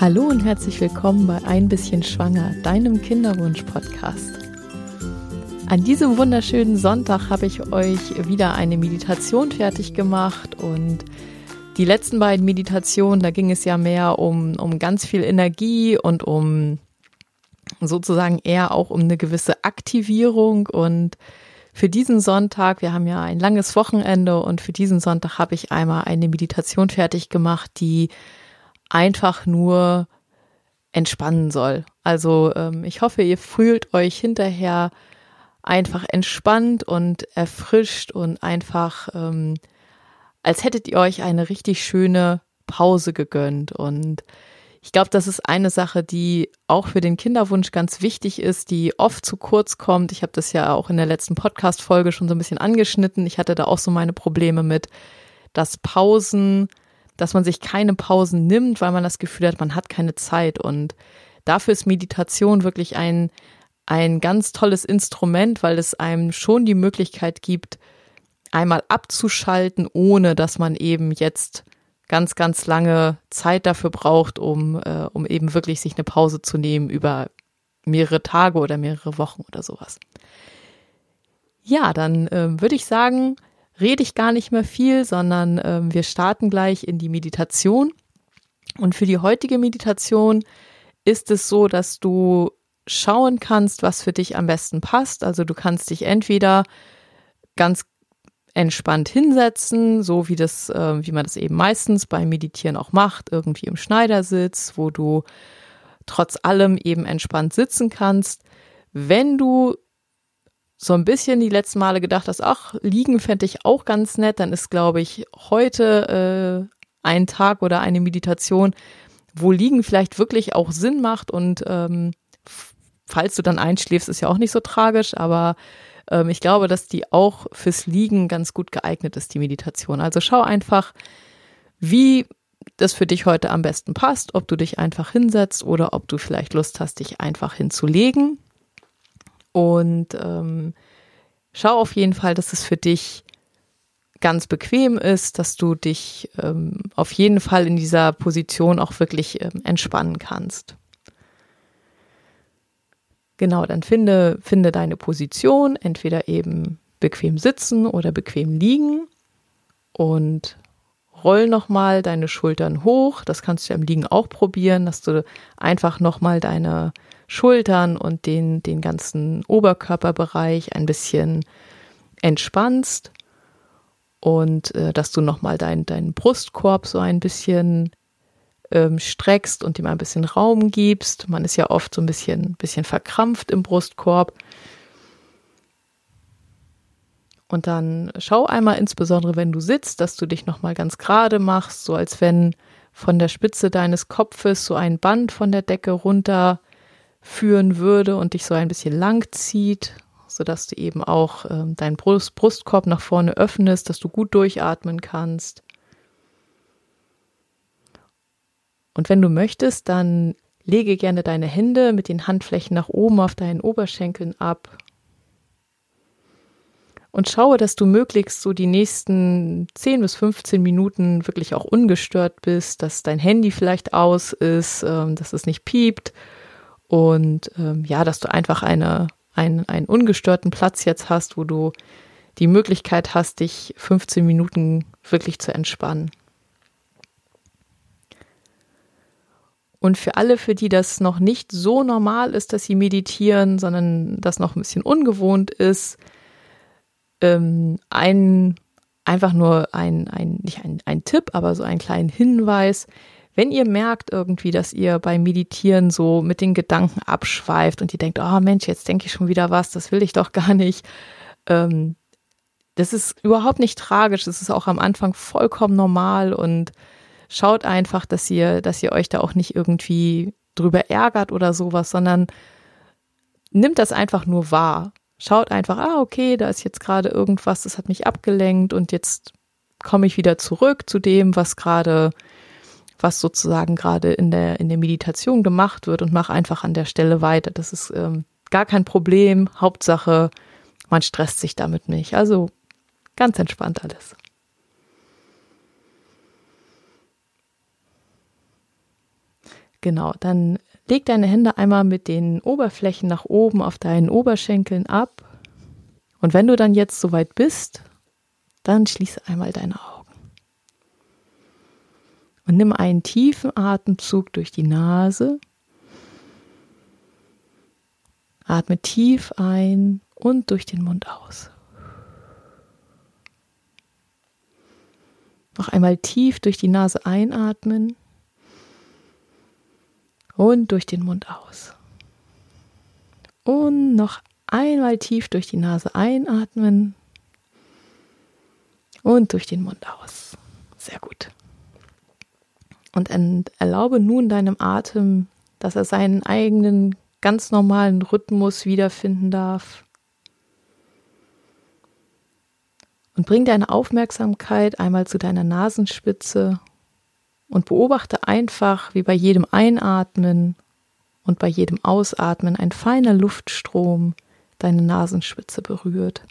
Hallo und herzlich willkommen bei Ein bisschen Schwanger, deinem Kinderwunsch-Podcast. An diesem wunderschönen Sonntag habe ich euch wieder eine Meditation fertig gemacht und die letzten beiden Meditationen, da ging es ja mehr um, um ganz viel Energie und um sozusagen eher auch um eine gewisse Aktivierung und für diesen Sonntag, wir haben ja ein langes Wochenende und für diesen Sonntag habe ich einmal eine Meditation fertig gemacht, die einfach nur entspannen soll. Also ähm, ich hoffe, ihr fühlt euch hinterher einfach entspannt und erfrischt und einfach, ähm, als hättet ihr euch eine richtig schöne Pause gegönnt. Und ich glaube, das ist eine Sache, die auch für den Kinderwunsch ganz wichtig ist, die oft zu kurz kommt. Ich habe das ja auch in der letzten Podcast-Folge schon so ein bisschen angeschnitten. Ich hatte da auch so meine Probleme mit, dass Pausen dass man sich keine Pausen nimmt, weil man das Gefühl hat, man hat keine Zeit. Und dafür ist Meditation wirklich ein, ein ganz tolles Instrument, weil es einem schon die Möglichkeit gibt, einmal abzuschalten, ohne dass man eben jetzt ganz, ganz lange Zeit dafür braucht, um, äh, um eben wirklich sich eine Pause zu nehmen über mehrere Tage oder mehrere Wochen oder sowas. Ja, dann äh, würde ich sagen, rede ich gar nicht mehr viel, sondern ähm, wir starten gleich in die Meditation. Und für die heutige Meditation ist es so, dass du schauen kannst, was für dich am besten passt. Also du kannst dich entweder ganz entspannt hinsetzen, so wie das, äh, wie man das eben meistens beim Meditieren auch macht, irgendwie im Schneidersitz, wo du trotz allem eben entspannt sitzen kannst. Wenn du so ein bisschen die letzten Male gedacht hast, ach, liegen fände ich auch ganz nett, dann ist, glaube ich, heute äh, ein Tag oder eine Meditation, wo liegen vielleicht wirklich auch Sinn macht und ähm, falls du dann einschläfst, ist ja auch nicht so tragisch, aber ähm, ich glaube, dass die auch fürs Liegen ganz gut geeignet ist, die Meditation. Also schau einfach, wie das für dich heute am besten passt, ob du dich einfach hinsetzt oder ob du vielleicht Lust hast, dich einfach hinzulegen. Und ähm, schau auf jeden Fall, dass es für dich ganz bequem ist, dass du dich ähm, auf jeden Fall in dieser Position auch wirklich ähm, entspannen kannst. Genau, dann finde, finde deine Position, entweder eben bequem sitzen oder bequem liegen und roll nochmal deine Schultern hoch. Das kannst du im Liegen auch probieren, dass du einfach nochmal deine Schultern und den, den ganzen Oberkörperbereich ein bisschen entspannst und äh, dass du nochmal deinen dein Brustkorb so ein bisschen ähm, streckst und ihm ein bisschen Raum gibst. Man ist ja oft so ein bisschen, bisschen verkrampft im Brustkorb. Und dann schau einmal insbesondere, wenn du sitzt, dass du dich nochmal ganz gerade machst, so als wenn von der Spitze deines Kopfes so ein Band von der Decke runter führen würde und dich so ein bisschen lang zieht, sodass du eben auch äh, deinen Brust Brustkorb nach vorne öffnest, dass du gut durchatmen kannst. Und wenn du möchtest, dann lege gerne deine Hände mit den Handflächen nach oben auf deinen Oberschenkeln ab. Und schaue, dass du möglichst so die nächsten 10 bis 15 Minuten wirklich auch ungestört bist, dass dein Handy vielleicht aus ist, ähm, dass es nicht piept und ähm, ja, dass du einfach eine, ein, einen ungestörten Platz jetzt hast, wo du die Möglichkeit hast, dich 15 Minuten wirklich zu entspannen. Und für alle, für die das noch nicht so normal ist, dass sie meditieren, sondern das noch ein bisschen ungewohnt ist, ähm, ein, einfach nur ein, ein, nicht ein, ein Tipp, aber so einen kleinen Hinweis. Wenn ihr merkt irgendwie, dass ihr beim Meditieren so mit den Gedanken abschweift und ihr denkt, oh Mensch, jetzt denke ich schon wieder was, das will ich doch gar nicht. Ähm, das ist überhaupt nicht tragisch. Das ist auch am Anfang vollkommen normal und schaut einfach, dass ihr, dass ihr euch da auch nicht irgendwie drüber ärgert oder sowas, sondern nimmt das einfach nur wahr. Schaut einfach, ah, okay, da ist jetzt gerade irgendwas, das hat mich abgelenkt und jetzt komme ich wieder zurück zu dem, was gerade was sozusagen gerade in der, in der Meditation gemacht wird und mach einfach an der Stelle weiter. Das ist ähm, gar kein Problem. Hauptsache, man stresst sich damit nicht. Also ganz entspannt alles. Genau, dann leg deine Hände einmal mit den Oberflächen nach oben auf deinen Oberschenkeln ab. Und wenn du dann jetzt soweit bist, dann schließe einmal deine Augen. Und nimm einen tiefen Atemzug durch die Nase. Atme tief ein und durch den Mund aus. Noch einmal tief durch die Nase einatmen und durch den Mund aus. Und noch einmal tief durch die Nase einatmen und durch den Mund aus. Sehr gut. Und erlaube nun deinem Atem, dass er seinen eigenen ganz normalen Rhythmus wiederfinden darf. Und bring deine Aufmerksamkeit einmal zu deiner Nasenspitze und beobachte einfach, wie bei jedem Einatmen und bei jedem Ausatmen ein feiner Luftstrom deine Nasenspitze berührt.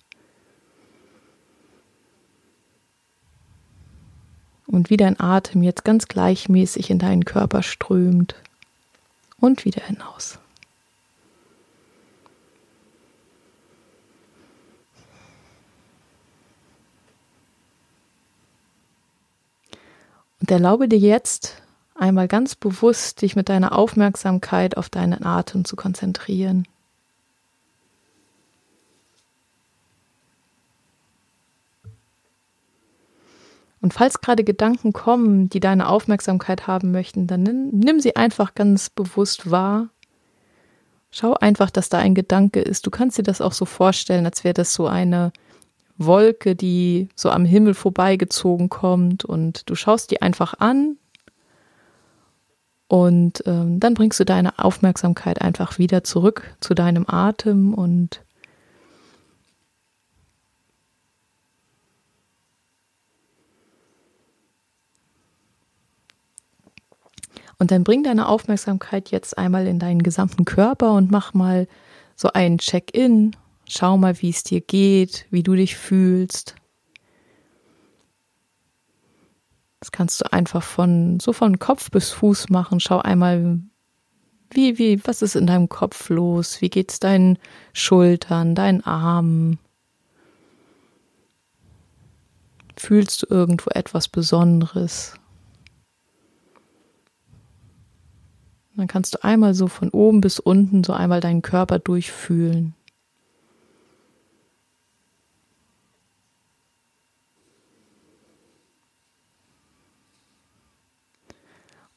Und wie dein Atem jetzt ganz gleichmäßig in deinen Körper strömt und wieder hinaus. Und erlaube dir jetzt einmal ganz bewusst, dich mit deiner Aufmerksamkeit auf deinen Atem zu konzentrieren. Und falls gerade Gedanken kommen, die deine Aufmerksamkeit haben möchten, dann nimm, nimm, sie einfach ganz bewusst wahr. Schau einfach, dass da ein Gedanke ist. Du kannst dir das auch so vorstellen, als wäre das so eine Wolke, die so am Himmel vorbeigezogen kommt und du schaust die einfach an und ähm, dann bringst du deine Aufmerksamkeit einfach wieder zurück zu deinem Atem und Und dann bring deine Aufmerksamkeit jetzt einmal in deinen gesamten Körper und mach mal so einen Check-in Schau mal, wie es dir geht, wie du dich fühlst. Das kannst du einfach von so von Kopf bis Fuß machen. Schau einmal, wie, wie, was ist in deinem Kopf los? Wie geht's deinen Schultern, deinen Armen? Fühlst du irgendwo etwas Besonderes? Dann kannst du einmal so von oben bis unten so einmal deinen Körper durchfühlen.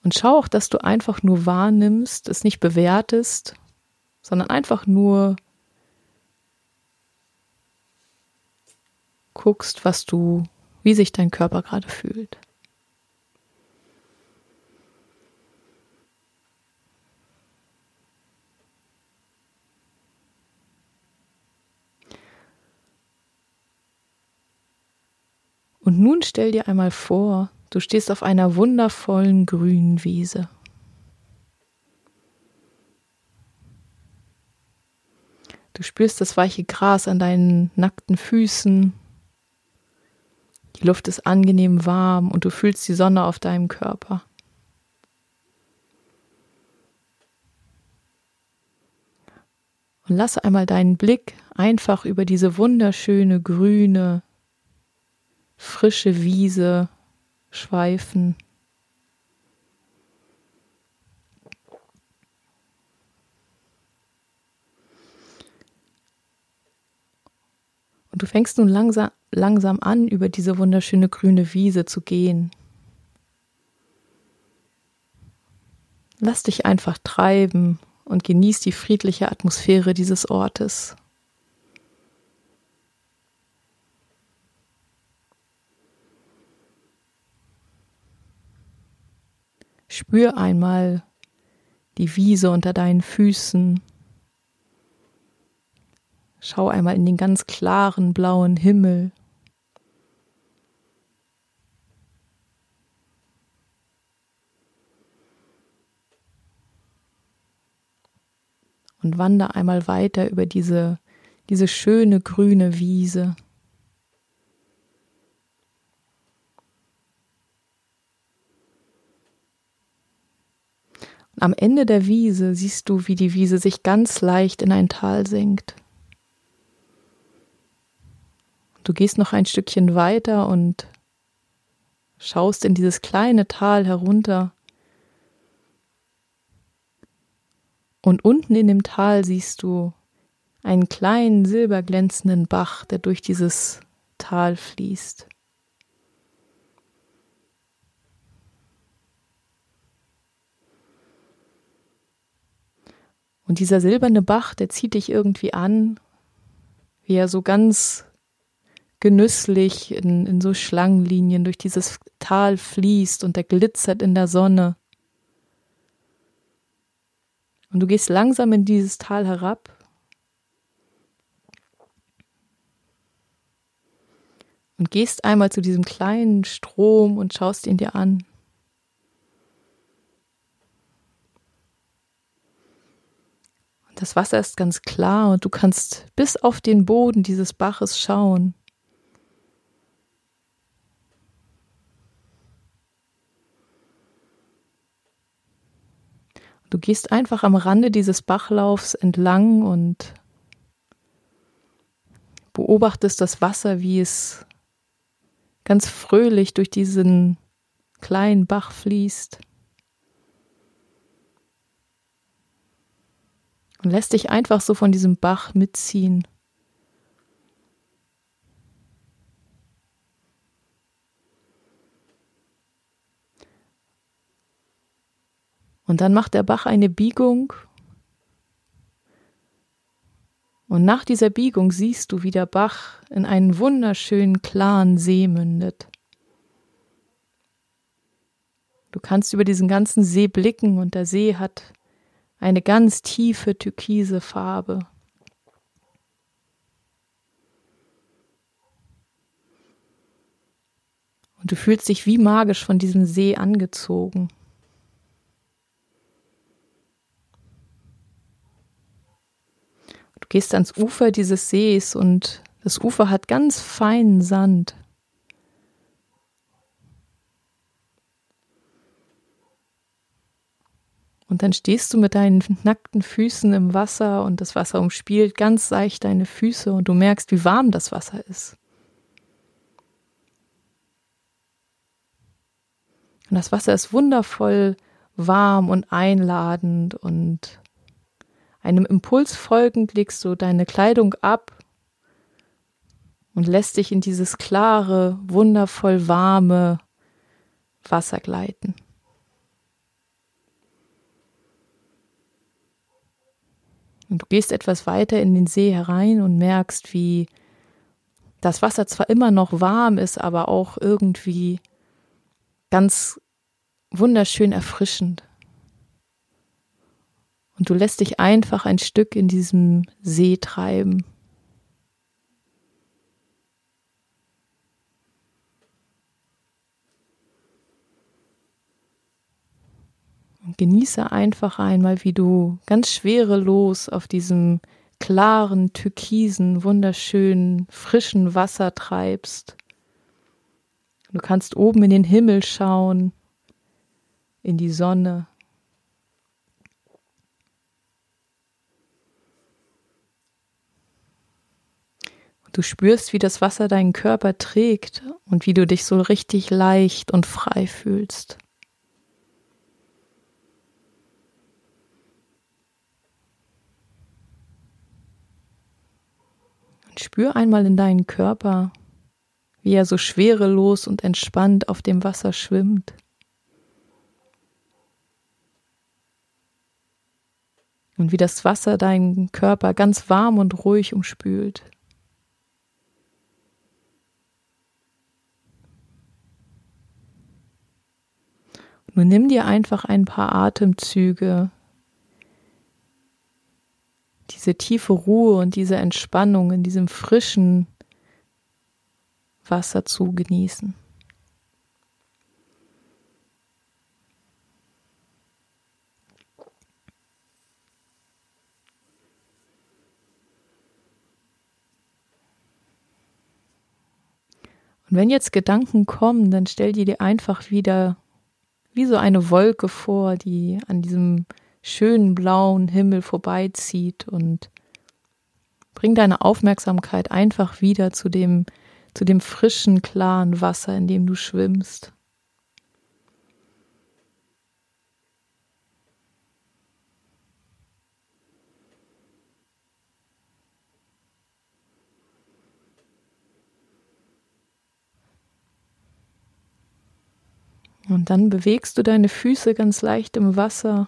Und schau auch, dass du einfach nur wahrnimmst, es nicht bewertest, sondern einfach nur guckst, was du, wie sich dein Körper gerade fühlt. Und nun stell dir einmal vor, Du stehst auf einer wundervollen grünen Wiese. Du spürst das weiche Gras an deinen nackten Füßen. Die Luft ist angenehm warm und du fühlst die Sonne auf deinem Körper. Und lasse einmal deinen Blick einfach über diese wunderschöne grüne, frische Wiese schweifen. Und du fängst nun langsam, langsam an, über diese wunderschöne grüne Wiese zu gehen. Lass dich einfach treiben und genieß die friedliche Atmosphäre dieses Ortes. Spür einmal die Wiese unter deinen Füßen. Schau einmal in den ganz klaren blauen Himmel. Und wander einmal weiter über diese, diese schöne grüne Wiese. Am Ende der Wiese siehst du, wie die Wiese sich ganz leicht in ein Tal senkt. Du gehst noch ein Stückchen weiter und schaust in dieses kleine Tal herunter. Und unten in dem Tal siehst du einen kleinen silberglänzenden Bach, der durch dieses Tal fließt. Und dieser silberne Bach, der zieht dich irgendwie an, wie er so ganz genüsslich in, in so Schlangenlinien durch dieses Tal fließt und der glitzert in der Sonne. Und du gehst langsam in dieses Tal herab. Und gehst einmal zu diesem kleinen Strom und schaust ihn dir an. Das Wasser ist ganz klar und du kannst bis auf den Boden dieses Baches schauen. Du gehst einfach am Rande dieses Bachlaufs entlang und beobachtest das Wasser, wie es ganz fröhlich durch diesen kleinen Bach fließt. Und lässt dich einfach so von diesem Bach mitziehen. Und dann macht der Bach eine Biegung. Und nach dieser Biegung siehst du, wie der Bach in einen wunderschönen, klaren See mündet. Du kannst über diesen ganzen See blicken und der See hat eine ganz tiefe türkise Farbe. Und du fühlst dich wie magisch von diesem See angezogen. gehst ans Ufer dieses Sees und das Ufer hat ganz feinen Sand. Und dann stehst du mit deinen nackten Füßen im Wasser und das Wasser umspielt ganz seicht deine Füße und du merkst, wie warm das Wasser ist. Und das Wasser ist wundervoll warm und einladend und einem Impuls folgend legst du deine Kleidung ab und lässt dich in dieses klare, wundervoll warme Wasser gleiten. Und du gehst etwas weiter in den See herein und merkst, wie das Wasser zwar immer noch warm ist, aber auch irgendwie ganz wunderschön erfrischend. Und du lässt dich einfach ein Stück in diesem See treiben. Genieße einfach einmal, wie du ganz schwerelos auf diesem klaren, türkisen, wunderschönen, frischen Wasser treibst. Du kannst oben in den Himmel schauen, in die Sonne. Du spürst, wie das Wasser deinen Körper trägt und wie du dich so richtig leicht und frei fühlst. Spür einmal in deinen Körper, wie er so schwerelos und entspannt auf dem Wasser schwimmt. Und wie das Wasser deinen Körper ganz warm und ruhig umspült. Nun nimm dir einfach ein paar Atemzüge, diese tiefe Ruhe und diese Entspannung in diesem frischen Wasser zu genießen. Und wenn jetzt Gedanken kommen, dann stell die dir einfach wieder wie so eine Wolke vor, die an diesem schönen blauen Himmel vorbeizieht und bring deine Aufmerksamkeit einfach wieder zu dem, zu dem frischen, klaren Wasser, in dem du schwimmst. Und dann bewegst du deine Füße ganz leicht im Wasser.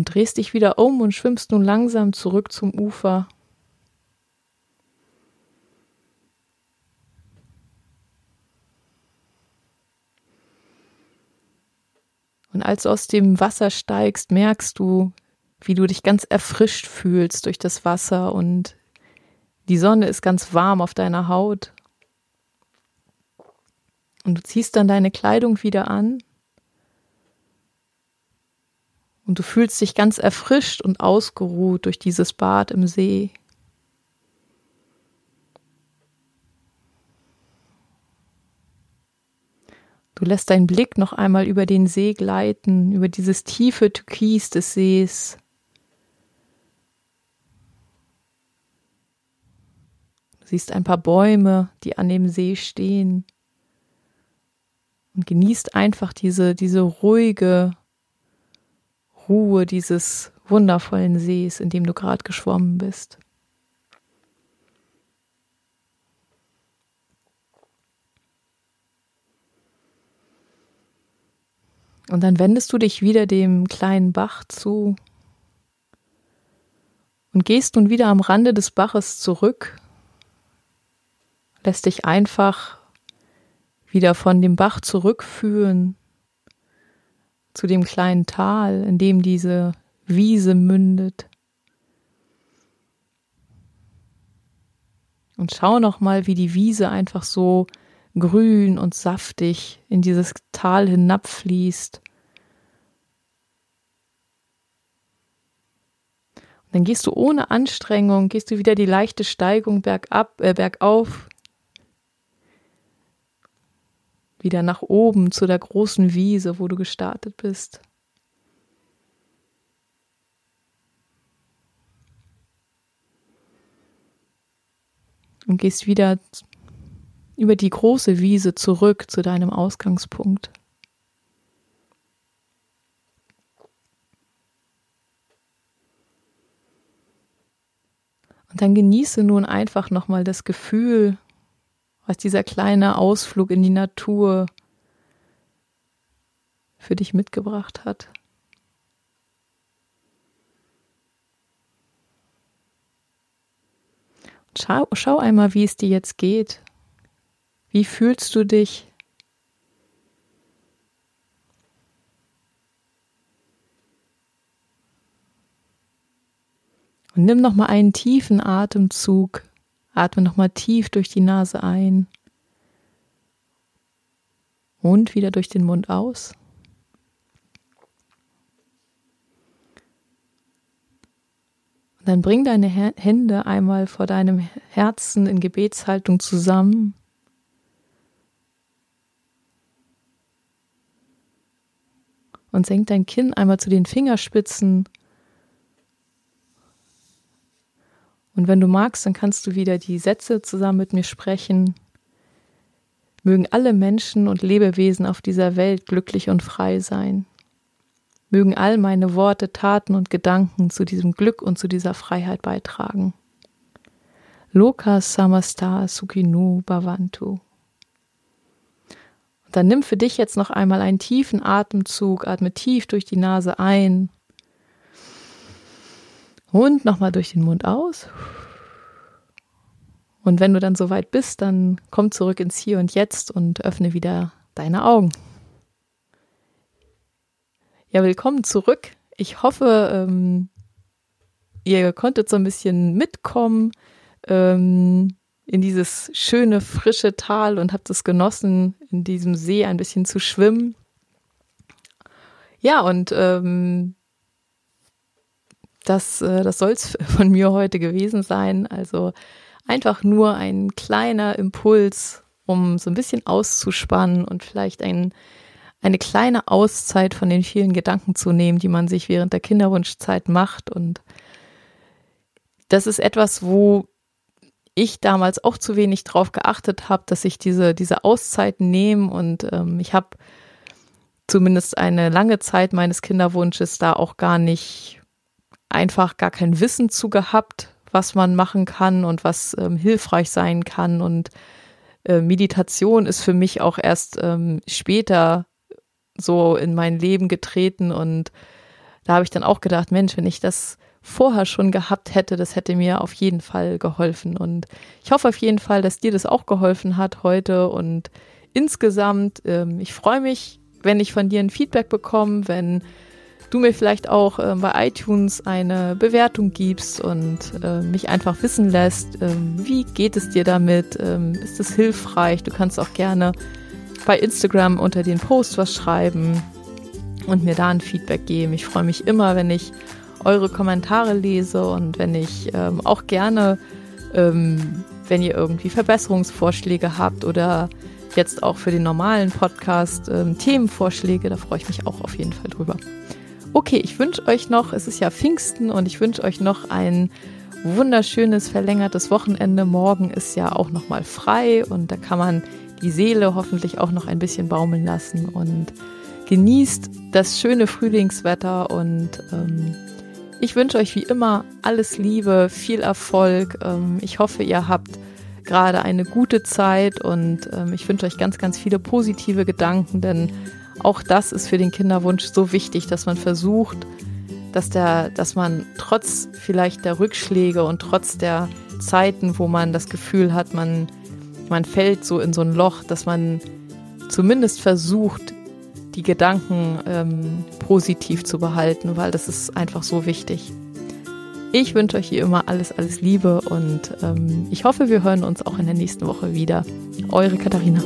Und drehst dich wieder um und schwimmst nun langsam zurück zum Ufer. Und als du aus dem Wasser steigst, merkst du, wie du dich ganz erfrischt fühlst durch das Wasser und die Sonne ist ganz warm auf deiner Haut. Und du ziehst dann deine Kleidung wieder an. Und du fühlst dich ganz erfrischt und ausgeruht durch dieses Bad im See. Du lässt deinen Blick noch einmal über den See gleiten, über dieses tiefe Türkis des Sees. siehst ein paar Bäume, die an dem See stehen und genießt einfach diese, diese ruhige Ruhe dieses wundervollen Sees, in dem du gerade geschwommen bist. Und dann wendest du dich wieder dem kleinen Bach zu und gehst nun wieder am Rande des Baches zurück lässt dich einfach wieder von dem Bach zurückführen zu dem kleinen Tal, in dem diese Wiese mündet. Und schau noch mal, wie die Wiese einfach so grün und saftig in dieses Tal hinabfließt. Und dann gehst du ohne Anstrengung, gehst du wieder die leichte Steigung bergab, äh, bergauf, wieder nach oben zu der großen Wiese, wo du gestartet bist. Und gehst wieder über die große Wiese zurück zu deinem Ausgangspunkt. Und dann genieße nun einfach nochmal das Gefühl, was dieser kleine Ausflug in die Natur für dich mitgebracht hat. Schau, schau einmal, wie es dir jetzt geht. Wie fühlst du dich? Und nimm noch mal einen tiefen Atemzug Atme nochmal tief durch die Nase ein und wieder durch den Mund aus. Und dann bring deine Hände einmal vor deinem Herzen in Gebetshaltung zusammen. Und senk dein Kinn einmal zu den Fingerspitzen Und wenn du magst, dann kannst du wieder die Sätze zusammen mit mir sprechen. Mögen alle Menschen und Lebewesen auf dieser Welt glücklich und frei sein. Mögen all meine Worte, Taten und Gedanken zu diesem Glück und zu dieser Freiheit beitragen. Loka Samasta Sukhinu Bhavantu. Und dann nimm für dich jetzt noch einmal einen tiefen Atemzug, atme tief durch die Nase ein und nochmal durch den Mund aus. Und wenn du dann soweit bist, dann komm zurück ins Hier und Jetzt und öffne wieder deine Augen. Ja, willkommen zurück. Ich hoffe, ähm, ihr konntet so ein bisschen mitkommen ähm, in dieses schöne, frische Tal und habt es genossen, in diesem See ein bisschen zu schwimmen. Ja, und ähm, das, äh, das soll es von mir heute gewesen sein. Also einfach nur ein kleiner Impuls, um so ein bisschen auszuspannen und vielleicht ein, eine kleine Auszeit von den vielen Gedanken zu nehmen, die man sich während der Kinderwunschzeit macht. Und das ist etwas, wo ich damals auch zu wenig drauf geachtet habe, dass ich diese, diese Auszeit nehme und ähm, ich habe zumindest eine lange Zeit meines Kinderwunsches da auch gar nicht einfach gar kein Wissen zu gehabt, was man machen kann und was ähm, hilfreich sein kann. Und äh, Meditation ist für mich auch erst ähm, später so in mein Leben getreten. Und da habe ich dann auch gedacht, Mensch, wenn ich das vorher schon gehabt hätte, das hätte mir auf jeden Fall geholfen. Und ich hoffe auf jeden Fall, dass dir das auch geholfen hat heute. Und insgesamt, ähm, ich freue mich, wenn ich von dir ein Feedback bekomme, wenn du mir vielleicht auch äh, bei iTunes eine Bewertung gibst und äh, mich einfach wissen lässt, äh, wie geht es dir damit, ähm, ist es hilfreich, du kannst auch gerne bei Instagram unter den Post was schreiben und mir da ein Feedback geben. Ich freue mich immer, wenn ich eure Kommentare lese und wenn ich ähm, auch gerne, ähm, wenn ihr irgendwie Verbesserungsvorschläge habt oder jetzt auch für den normalen Podcast ähm, Themenvorschläge, da freue ich mich auch auf jeden Fall drüber. Okay, ich wünsche euch noch, es ist ja Pfingsten und ich wünsche euch noch ein wunderschönes verlängertes Wochenende. Morgen ist ja auch noch mal frei und da kann man die Seele hoffentlich auch noch ein bisschen baumeln lassen und genießt das schöne Frühlingswetter und ähm, ich wünsche euch wie immer alles Liebe, viel Erfolg. Ähm, ich hoffe, ihr habt gerade eine gute Zeit und ähm, ich wünsche euch ganz, ganz viele positive Gedanken, denn auch das ist für den Kinderwunsch so wichtig, dass man versucht, dass der, dass man trotz vielleicht der Rückschläge und trotz der Zeiten, wo man das Gefühl hat, man, man fällt so in so ein Loch, dass man zumindest versucht, die Gedanken ähm, positiv zu behalten, weil das ist einfach so wichtig. Ich wünsche euch wie immer alles, alles Liebe und ähm, ich hoffe, wir hören uns auch in der nächsten Woche wieder. Eure Katharina.